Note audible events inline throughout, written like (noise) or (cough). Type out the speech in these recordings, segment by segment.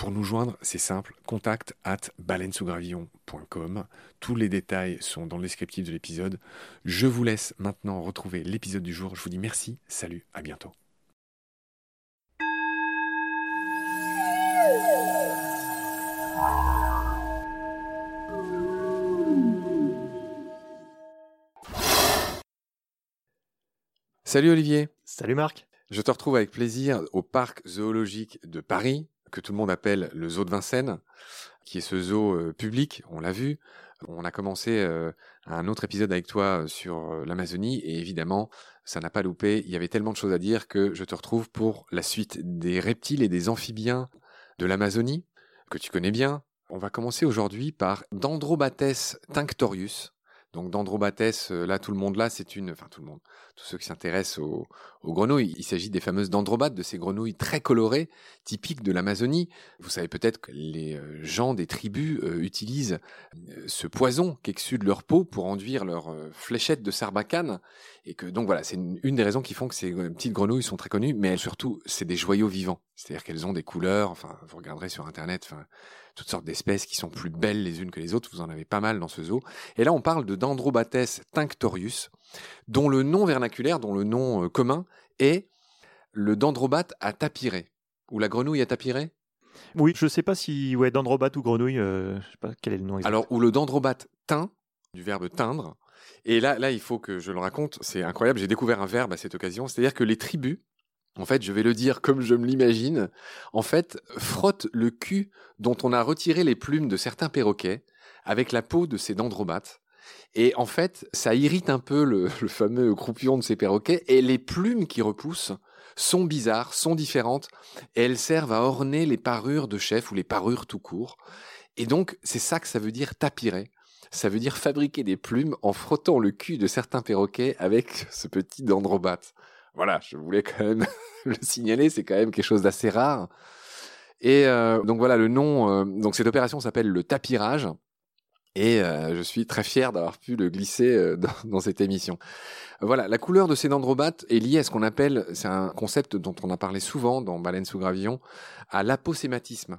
Pour nous joindre, c'est simple, contact at baleinesougravillon.com. Tous les détails sont dans le descriptif de l'épisode. Je vous laisse maintenant retrouver l'épisode du jour. Je vous dis merci, salut, à bientôt. Salut Olivier. Salut Marc. Je te retrouve avec plaisir au parc zoologique de Paris que tout le monde appelle le zoo de Vincennes, qui est ce zoo euh, public, on l'a vu. On a commencé euh, un autre épisode avec toi euh, sur l'Amazonie et évidemment, ça n'a pas loupé. Il y avait tellement de choses à dire que je te retrouve pour la suite des reptiles et des amphibiens de l'Amazonie, que tu connais bien. On va commencer aujourd'hui par Dendrobates tinctorius, donc Dendrobates, là tout le monde là, c'est une, enfin tout le monde, tous ceux qui s'intéressent aux, grenouilles, il s'agit des fameuses dendrobates, de ces grenouilles très colorées, typiques de l'Amazonie. Vous savez peut-être que les euh, gens des tribus euh, utilisent euh, ce poison qu'exsude leur peau pour enduire leurs fléchettes de sarbacane, et que donc voilà, c'est une, des raisons qui font que ces petites grenouilles sont très connues, mais elles surtout, c'est des joyaux vivants, c'est-à-dire qu'elles ont des couleurs. Enfin, vous regarderez sur internet, toutes sortes d'espèces qui sont plus belles les unes que les autres. Vous en avez pas mal dans ce zoo. Et là, on parle de Dendrobates tinctorius, dont le nom vernaculaire, dont le nom euh, commun est le dendrobate à tapiré, ou la grenouille à tapiré? Oui, je ne sais pas si ouais, dendrobate ou grenouille, euh, je sais pas quel est le nom exact. Alors, ou le dendrobate teint, du verbe teindre. Et là, là, il faut que je le raconte, c'est incroyable, j'ai découvert un verbe à cette occasion, c'est-à-dire que les tribus en fait, je vais le dire comme je me l'imagine, en fait, frotte le cul dont on a retiré les plumes de certains perroquets avec la peau de ces dendrobates. Et en fait, ça irrite un peu le, fameux croupillon de ces perroquets, et les plumes qui repoussent sont bizarres, sont différentes, et elles servent à orner les parures de chef ou les parures tout court. Et donc, c'est ça que ça veut dire tapirer. Ça veut dire fabriquer des plumes en frottant le cul de certains perroquets avec ce petit dendrobate voilà, je voulais quand même (laughs) le signaler, c'est quand même quelque chose d'assez rare. Et euh, donc voilà, le nom, euh, donc cette opération s'appelle le tapirage. Et euh, je suis très fier d'avoir pu le glisser (laughs) dans, cette émission. Voilà, la couleur de ces dendrobates est liée à ce qu'on appelle, c'est un concept dont on a parlé souvent dans Baleine sous gravillon, à l'aposématisme.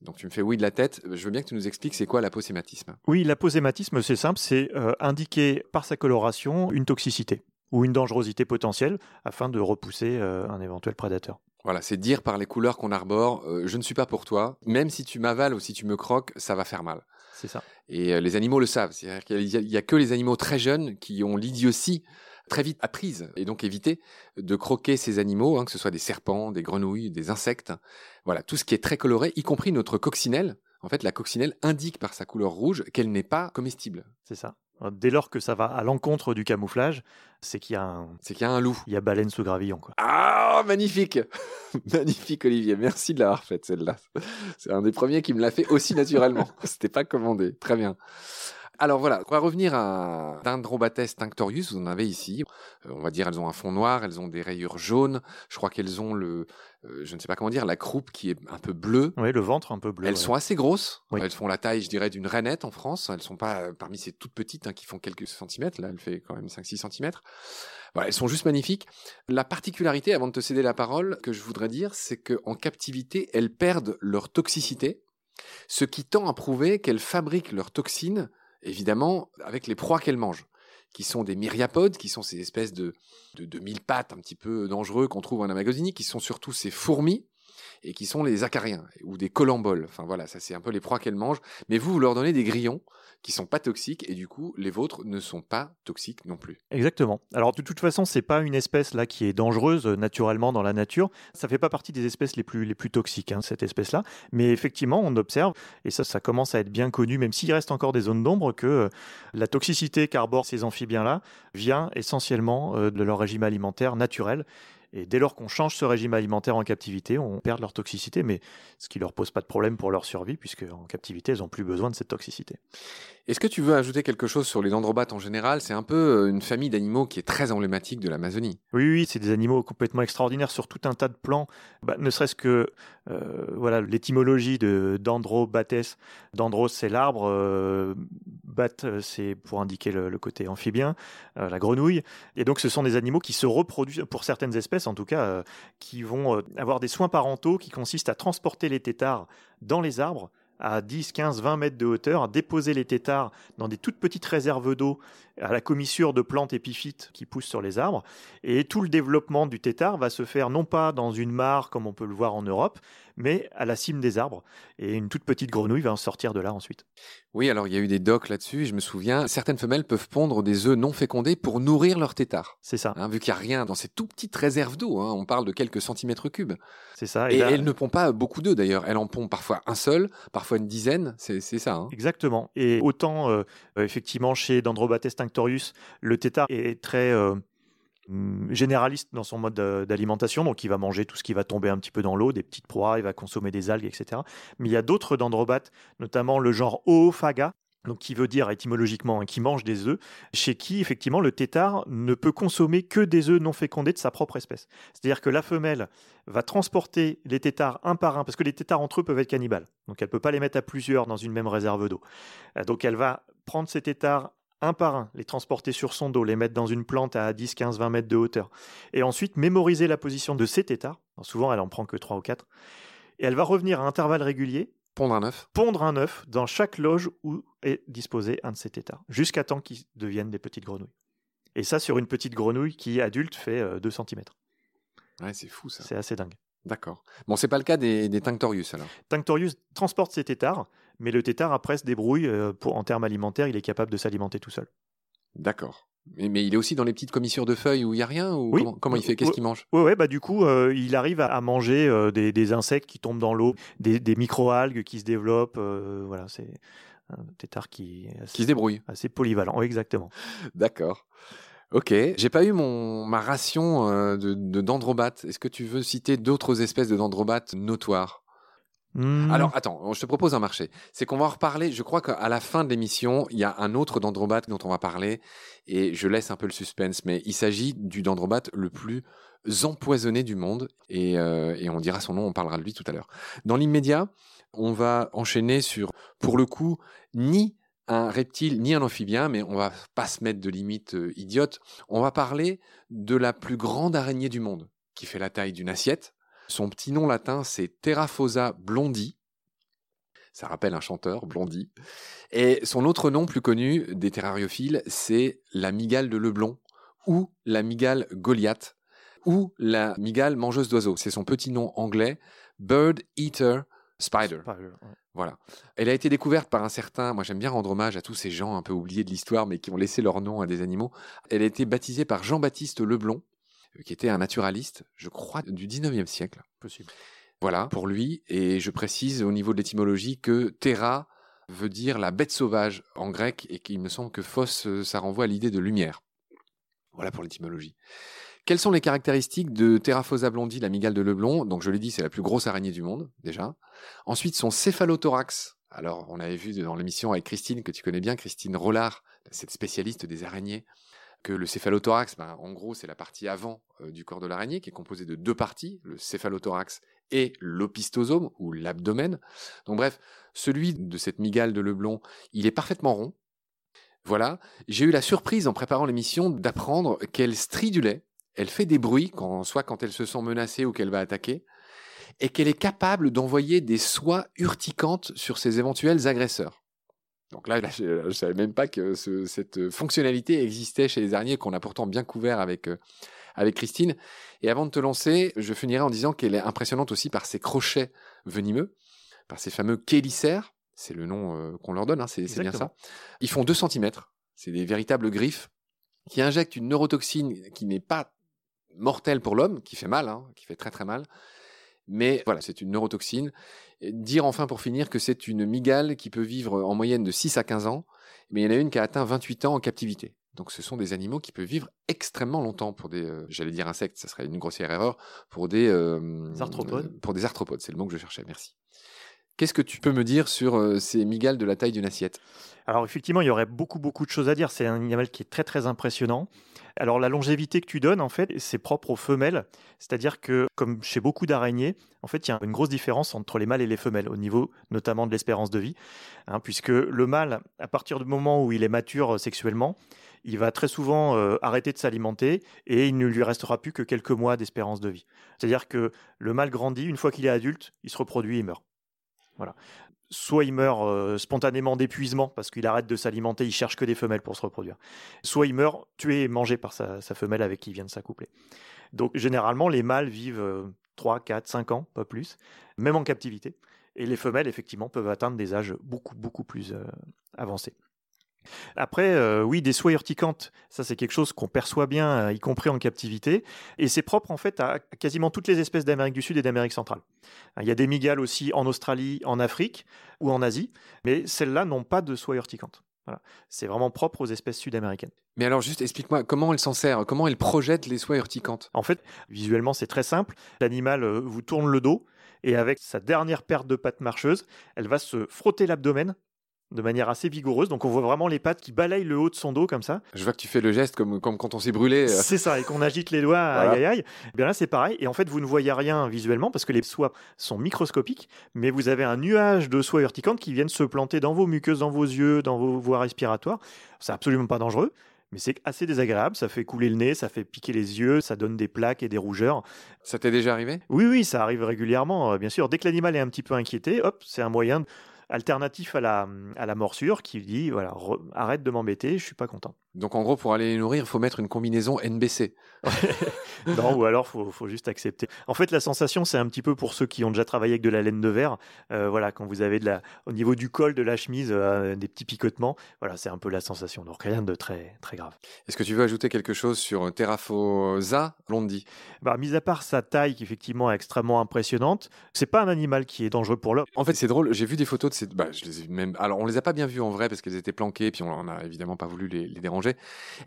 Donc tu me fais oui de la tête. Je veux bien que tu nous expliques c'est quoi l'aposématisme? Oui, l'aposématisme, c'est simple, c'est indiquer par sa coloration une toxicité ou une dangerosité potentielle afin de repousser euh, un éventuel prédateur. Voilà, c'est dire par les couleurs qu'on arbore, euh, je ne suis pas pour toi, même si tu m'avales ou si tu me croques, ça va faire mal. C'est ça. Et euh, les animaux le savent, c'est-à-dire qu'il n'y a, que les animaux très jeunes qui ont l'idiotie très vite apprise et donc éviter de croquer ces animaux, hein, que ce soit des serpents, des grenouilles, des insectes. Voilà, tout ce qui est très coloré, y compris notre coccinelle. En fait, la coccinelle indique par sa couleur rouge qu'elle n'est pas comestible. C'est ça. Dès lors que ça va à l'encontre du camouflage, c'est qu'il y a un, c'est qu'il y a un loup. Il y a baleine sous gravillon. Quoi. Ah, magnifique, (laughs) magnifique Olivier. Merci de l'avoir faite celle-là. C'est un des premiers qui me l'a fait aussi naturellement. (laughs) C'était pas commandé. Très bien. Alors voilà, on va revenir à Dendrobates tinctorius, vous en avez ici. Euh, on va dire elles ont un fond noir, elles ont des rayures jaunes. Je crois qu'elles ont le, euh, je ne sais pas comment dire, la croupe qui est un peu bleue. Oui, le ventre un peu bleu. Elles sont assez grosses. Elles font la taille, je dirais, d'une rainette en France. Elles sont pas euh, parmi ces toutes petites hein, qui font quelques centimètres. Là, elle fait quand même 5-6 centimètres. Voilà, elles sont juste magnifiques. La particularité, avant de te céder la parole, que je voudrais dire, c'est qu'en captivité, elles perdent leur toxicité, ce qui tend à prouver qu'elles fabriquent leurs toxines évidemment, avec les proies qu'elles mangent, qui sont des myriapodes, qui sont ces espèces de, de, mille pattes un petit peu dangereux qu'on trouve en Amazonie, qui sont surtout ces fourmis, et qui sont les acariens, ou des colamboles. Enfin voilà, ça c'est un peu les proies qu'elles mangent. Mais vous, vous leur donnez des grillons, qui sont pas toxiques et du coup les vôtres ne sont pas toxiques non plus. Exactement. Alors de toute façon, c'est pas une espèce là qui est dangereuse euh, naturellement dans la nature. Ça fait pas partie des espèces les plus les plus toxiques hein, cette espèce là. Mais effectivement, on observe et ça ça commence à être bien connu, même s'il reste encore des zones d'ombre, que euh, la toxicité qu'arborent ces amphibiens là vient essentiellement euh, de leur régime alimentaire naturel et dès lors qu'on change ce régime alimentaire en captivité, on perd leur toxicité, mais ce qui leur pose pas de problème pour leur survie, puisque en captivité, elles n'ont plus besoin de cette toxicité. Est-ce que tu veux ajouter quelque chose sur les dendrobates en général? C'est un peu euh, une famille d'animaux qui est très emblématique de l'Amazonie. Oui, oui, c'est des animaux complètement extraordinaires sur tout un tas de plans. Bah, ne serait-ce que euh, voilà l'étymologie de dendrobates. Dendros, c'est l'arbre. Euh, bat, c'est pour indiquer le, côté amphibien, la grenouille. Et donc, ce sont des animaux qui se reproduisent, pour certaines espèces en tout cas, qui vont avoir des soins parentaux qui consistent à transporter les têtards dans les arbres à 10, 15, 20 mètres de hauteur, déposer les têtards dans des toutes petites réserves d'eau à la commissure de plantes épiphytes qui poussent sur les arbres. Et tout le développement du tétard va se faire non pas dans une mare comme on peut le voir en Europe, mais à la cime des arbres. Et une toute petite grenouille va en sortir de là ensuite. Oui, alors il y a eu des docs là-dessus, je me souviens. Certaines femelles peuvent pondre des œufs non fécondés pour nourrir leur tétard. C'est ça. Hein, vu qu'il n'y a rien dans ces tout petites réserves d'eau, hein, on parle de quelques centimètres cubes. C'est ça. Et, et elles ne pondent pas beaucoup d'œufs d'ailleurs. Elles en pondent parfois un seul, parfois une dizaine. C'est ça. Hein. Exactement. Et autant, euh, effectivement, chez Dendrobates tinctorius, le tétard est très euh, généraliste dans son mode d'alimentation, donc il va manger tout ce qui va tomber un petit peu dans l'eau, des petites proies, il va consommer des algues, etc. Mais il y a d'autres dendrobates, notamment le genre Oophaga, donc qui veut dire étymologiquement hein, qui mange des œufs, chez qui effectivement le tétard ne peut consommer que des œufs non fécondés de sa propre espèce. C'est-à-dire que la femelle va transporter les tétards un par un, parce que les tétards entre eux peuvent être cannibales, donc elle ne peut pas les mettre à plusieurs dans une même réserve d'eau. Euh, donc elle va prendre ces tétards un par un, les transporter sur son dos, les mettre dans une plante à 10, 15, 20 mètres de hauteur, et ensuite mémoriser la position de ces tétards. souvent, elle en prend que 3 ou 4. Et elle va revenir à intervalles réguliers. Pondre un œuf. Pondre un œuf dans chaque loge où est disposé un de ces tétards, jusqu'à temps qu'ils deviennent des petites grenouilles. Et ça sur une petite grenouille qui, adulte, fait 2 euh, cm. Ouais, c'est fou ça. C'est assez dingue. D'accord. Bon, c'est pas le cas des, des Tinctorius alors? Tinctorius transporte ses tétards, mais le tétard après se débrouille euh, pour, en termes alimentaires, il est capable de s'alimenter tout seul. D'accord. Mais, il est aussi dans les petites commissures de feuilles où il y a rien ou comment, il fait? Qu'est-ce qu'il mange? Oui, ouais, bah du coup, euh, il arrive à, manger euh, des, insectes qui tombent dans l'eau, des, des micro-algues qui se développent. voilà, c'est un tétard qui, qui se débrouille. Assez polyvalent, exactement. D'accord. Ok, j'ai pas eu mon ma ration de, de dendrobates. Est-ce que tu veux citer d'autres espèces de dendrobates notoires? Hmm. Alors attends, je te propose un marché. C'est qu'on va en reparler. Je crois qu'à la fin de l'émission, il y a un autre dendrobate dont on va parler et je laisse un peu le suspense, mais il s'agit du dendrobate le plus empoisonné du monde et, euh, et on dira son nom, on parlera de lui tout à l'heure. Dans l'immédiat, on va enchaîner sur, pour le coup, ni un reptile ni un amphibien, mais on va pas se mettre de limites euh, idiotes. On va parler de la plus grande araignée du monde, qui fait la taille d'une assiette. Son petit nom latin, c'est Terraphosa blondi. Ça rappelle un chanteur, Blondie. Et son autre nom plus connu des terrariophiles, c'est la migale de Leblon, ou la migale Goliath, ou la migale mangeuse d'oiseaux. C'est son petit nom anglais, Bird Eater Spider. Voilà. Elle a été découverte par un certain, moi j'aime bien rendre hommage à tous ces gens un peu oubliés de l'histoire, mais qui ont laissé leur nom à des animaux. Elle a été baptisée par Jean-Baptiste Leblon, qui était un naturaliste, je crois, du 19e siècle. Possible. Voilà, pour lui. Et je précise au niveau de l'étymologie que Terra veut dire la bête sauvage en grec, et qu'il me semble que Phos, euh, ça renvoie à l'idée de lumière. Voilà pour l'étymologie. Quelles sont les caractéristiques de Terraphosa blondi, la migale de Leblon? Donc, je l'ai dit, c'est la plus grosse araignée du monde, déjà. Ensuite, son céphalothorax. Alors, on avait vu dans l'émission avec Christine, que tu connais bien, Christine Rollard, cette spécialiste des araignées, que le céphalothorax, ben, en gros, c'est la partie avant euh, du corps de l'araignée, qui est composée de deux parties, le céphalothorax et l'opistosome, ou l'abdomen. Donc, bref, celui de cette migale de Leblon, il est parfaitement rond. Voilà. J'ai eu la surprise, en préparant l'émission, d'apprendre qu'elle stridulait elle fait des bruits, soit quand elle se sent menacée ou qu'elle va attaquer, et qu'elle est capable d'envoyer des soies urticantes sur ses éventuels agresseurs. Donc là, je ne savais même pas que cette fonctionnalité existait chez les araignées, qu'on a pourtant bien couvert avec, euh, avec Christine. Et avant de te lancer, je finirai en disant qu'elle est impressionnante aussi par ses crochets venimeux, par ces fameux chélicères, c'est le nom euh, qu'on leur donne, hein, c'est bien ça. Ils font 2 cm, c'est des véritables griffes qui injectent une neurotoxine qui n'est pas mortel pour l'homme, qui fait mal, hein, qui fait très très mal. Mais voilà, c'est une neurotoxine. dire enfin pour finir que c'est une migale qui peut vivre en moyenne de 6 à 15 ans, mais il y en a une qui a atteint 28 ans en captivité. Donc ce sont des animaux qui peuvent vivre extrêmement longtemps pour des, euh, j'allais dire insectes, ça serait une grossière erreur, pour des, euh, arthropodes. pour des arthropodes, c'est le mot que je cherchais, merci. Qu'est-ce que tu peux me dire sur euh, ces migales de la taille d'une assiette? Alors effectivement, il y aurait beaucoup beaucoup de choses à dire. C'est un animal qui est très très impressionnant. Alors la longévité que tu donnes, en fait, c'est propre aux femelles. C'est-à-dire que, comme chez beaucoup d'araignées, en fait, il y a une grosse différence entre les mâles et les femelles, au niveau notamment de l'espérance de vie. Hein, puisque le mâle, à partir du moment où il est mature euh, sexuellement, il va très souvent euh, arrêter de s'alimenter et il ne lui restera plus que quelques mois d'espérance de vie. C'est-à-dire que le mâle grandit, une fois qu'il est adulte, il se reproduit, il meurt. Voilà soit il meurt euh, spontanément d'épuisement parce qu'il arrête de s'alimenter, il cherche que des femelles pour se reproduire. Soit il meurt tué et mangé par sa, femelle avec qui il vient de s'accoupler. Donc généralement, les mâles vivent 3, 4, 5 ans, pas plus, même en captivité. Et les femelles, effectivement, peuvent atteindre des âges beaucoup, beaucoup plus euh, avancés. Après, euh, oui, des soies urticantes, ça c'est quelque chose qu'on perçoit bien, euh, y compris en captivité, et c'est propre en fait à quasiment toutes les espèces d'Amérique du Sud et d'Amérique centrale. Il y a des migales aussi en Australie, en Afrique ou en Asie, mais celles-là n'ont pas de soies urticantes. C'est vraiment propre aux espèces sud-américaines. Mais alors juste explique-moi comment elle s'en sert, comment elle projette les soies urticantes En fait, visuellement c'est très simple. L'animal euh, vous tourne le dos et avec sa dernière paire de pattes marcheuses, elle va se frotter l'abdomen de manière assez vigoureuse. Donc on voit vraiment les pattes qui balayent le haut de son dos comme ça. Je vois que tu fais le geste comme, comme quand on s'est brûlé. Euh. C'est ça, et qu'on agite les doigts, aïe aïe aïe. Eh bien là c'est pareil, et en fait vous ne voyez rien visuellement parce que les soies sont microscopiques, mais vous avez un nuage de soies urticantes qui viennent se planter dans vos muqueuses, dans vos yeux, dans vos voies respiratoires. C'est absolument pas dangereux. Mais c'est assez désagréable, ça fait couler le nez, ça fait piquer les yeux, ça donne des plaques et des rougeurs. Ça t'est déjà arrivé? Oui, oui, ça arrive régulièrement, euh, bien sûr. Dès que l'animal est un petit peu inquiété, hop, c'est un moyen alternatif à la, morsure qui dit voilà, arrête de m'embêter, je suis pas content. Donc en gros, pour aller les nourrir, il faut mettre une combinaison NBC. (laughs) non, ou alors faut, faut juste accepter. En fait, la sensation, c'est un petit peu pour ceux qui ont déjà travaillé avec de la laine de verre. Euh, voilà, quand vous avez de la, au niveau du col de la chemise euh, des petits picotements, voilà, c'est un peu la sensation. Donc rien de très très grave. Est-ce que tu veux ajouter quelque chose sur Terraphosa londi? Bah, mis à part sa taille qui effectivement est extrêmement impressionnante, c'est pas un animal qui est dangereux pour l'homme. En fait, c'est drôle. J'ai vu des photos de ces. Bah, je les ai même. Alors, on les a pas bien vues en vrai parce qu'elles étaient planquées, puis on n'a évidemment pas voulu les, les déranger.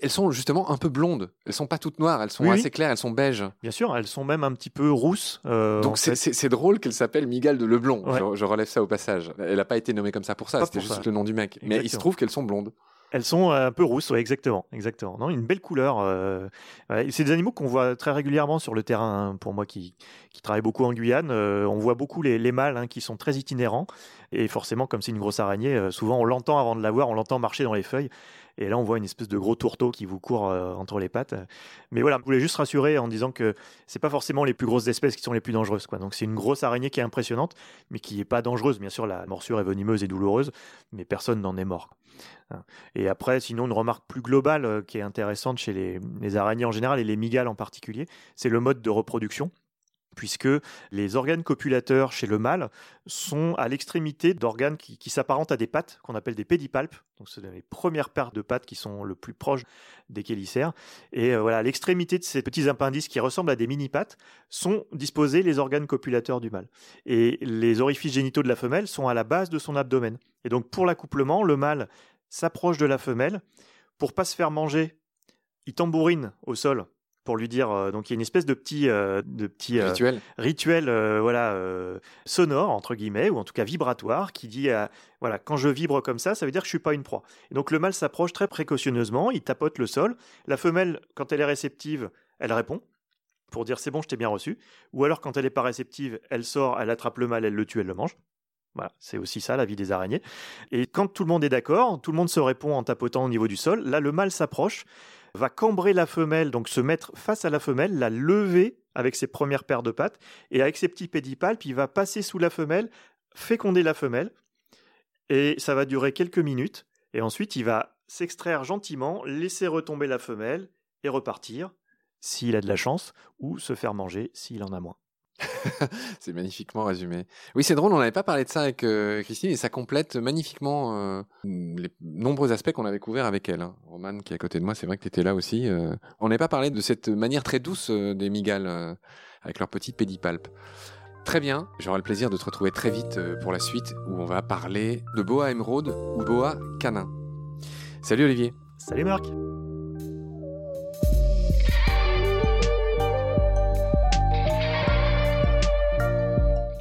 Elles sont justement un peu blondes. Elles sont pas toutes noires. Elles sont assez claires. Elles sont beiges. Bien sûr, elles sont même un petit peu rousses. Euh, Donc c'est drôle qu'elle s'appelle Migale de Leblon. Je, relève ça au passage. Elle n'a pas été nommée comme ça pour ça. C'était juste le nom du mec. Mais il se trouve qu'elles sont blondes. Elles sont un peu rousses, ouais, exactement, exactement. Non, une belle couleur. Euh, c'est des animaux qu'on voit très régulièrement sur le terrain. Hein, pour moi, qui, qui travaille beaucoup en Guyane, euh, on voit beaucoup les, les mâles hein, qui sont très itinérants. Et forcément, comme c'est une grosse araignée, souvent on l'entend avant de la voir, on l'entend marcher dans les feuilles. Et là, on voit une espèce de gros tourteau qui vous court euh, entre les pattes. Mais voilà, je voulais juste rassurer en disant que c'est pas forcément les plus grosses espèces qui sont les plus dangereuses. Donc c'est une grosse araignée qui est impressionnante, mais qui n'est pas dangereuse. Bien sûr, la morsure est venimeuse et douloureuse, mais personne n'en est mort. Hein. Et après, sinon, une remarque plus globale euh, qui est intéressante chez les, les araignées en général et les migales en particulier, c'est le mode de reproduction. Puisque les organes copulateurs chez le mâle sont à l'extrémité d'organes qui, s'apparentent à des pattes, qu'on appelle des pédipalpes. Donc, c'est les premières paires de pattes qui sont le plus proches des chélicères. Et euh, voilà, à l'extrémité de ces petits appendices qui ressemblent à des mini-pattes sont disposés les organes copulateurs du mâle. Et les orifices génitaux de la femelle sont à la base de son abdomen. Et donc, pour l'accouplement, le mâle s'approche de la femelle. Pour pas se faire manger, il tambourine au sol pour lui dire euh, donc il y a une espèce de petit euh, de petit euh, rituel. rituel voilà sonore entre guillemets ou en tout cas vibratoire qui dit voilà quand je vibre comme ça ça veut dire que je suis pas une proie et donc le mâle s'approche très précautionneusement il tapote le sol. La femelle quand elle est réceptive elle répond pour dire c'est bon je t'ai bien reçu ou alors quand elle est pas réceptive elle sort elle attrape le mâle elle le tue elle le mange. Voilà, c'est aussi ça la vie des araignées. Et quand tout le monde est d'accord, tout le monde se répond en tapotant au niveau du sol. Là, le mâle s'approche, va cambrer la femelle, donc se mettre face à la femelle, la lever avec ses premières paires de pattes, et avec ses petits pédipalpes, il va passer sous la femelle, féconder la femelle, et ça va durer quelques minutes, et ensuite il va s'extraire gentiment, laisser retomber la femelle, et repartir, s'il a de la chance, ou se faire manger s'il en a moins. (laughs) c'est magnifiquement résumé. Oui, c'est drôle, on n'avait pas parlé de ça avec euh, Christine et ça complète magnifiquement euh, les nombreux aspects qu'on avait couverts avec elle. Hein. Roman, qui est à côté de moi, c'est vrai que tu étais là aussi. Euh. on n'avait pas parlé de cette manière très douce des migales avec leurs petits pédipalpes. Très bien, j'aurai le plaisir de te retrouver très vite pour la suite où on va parler de boa émeraude ou boa canin. Salut Olivier. Salut Marc.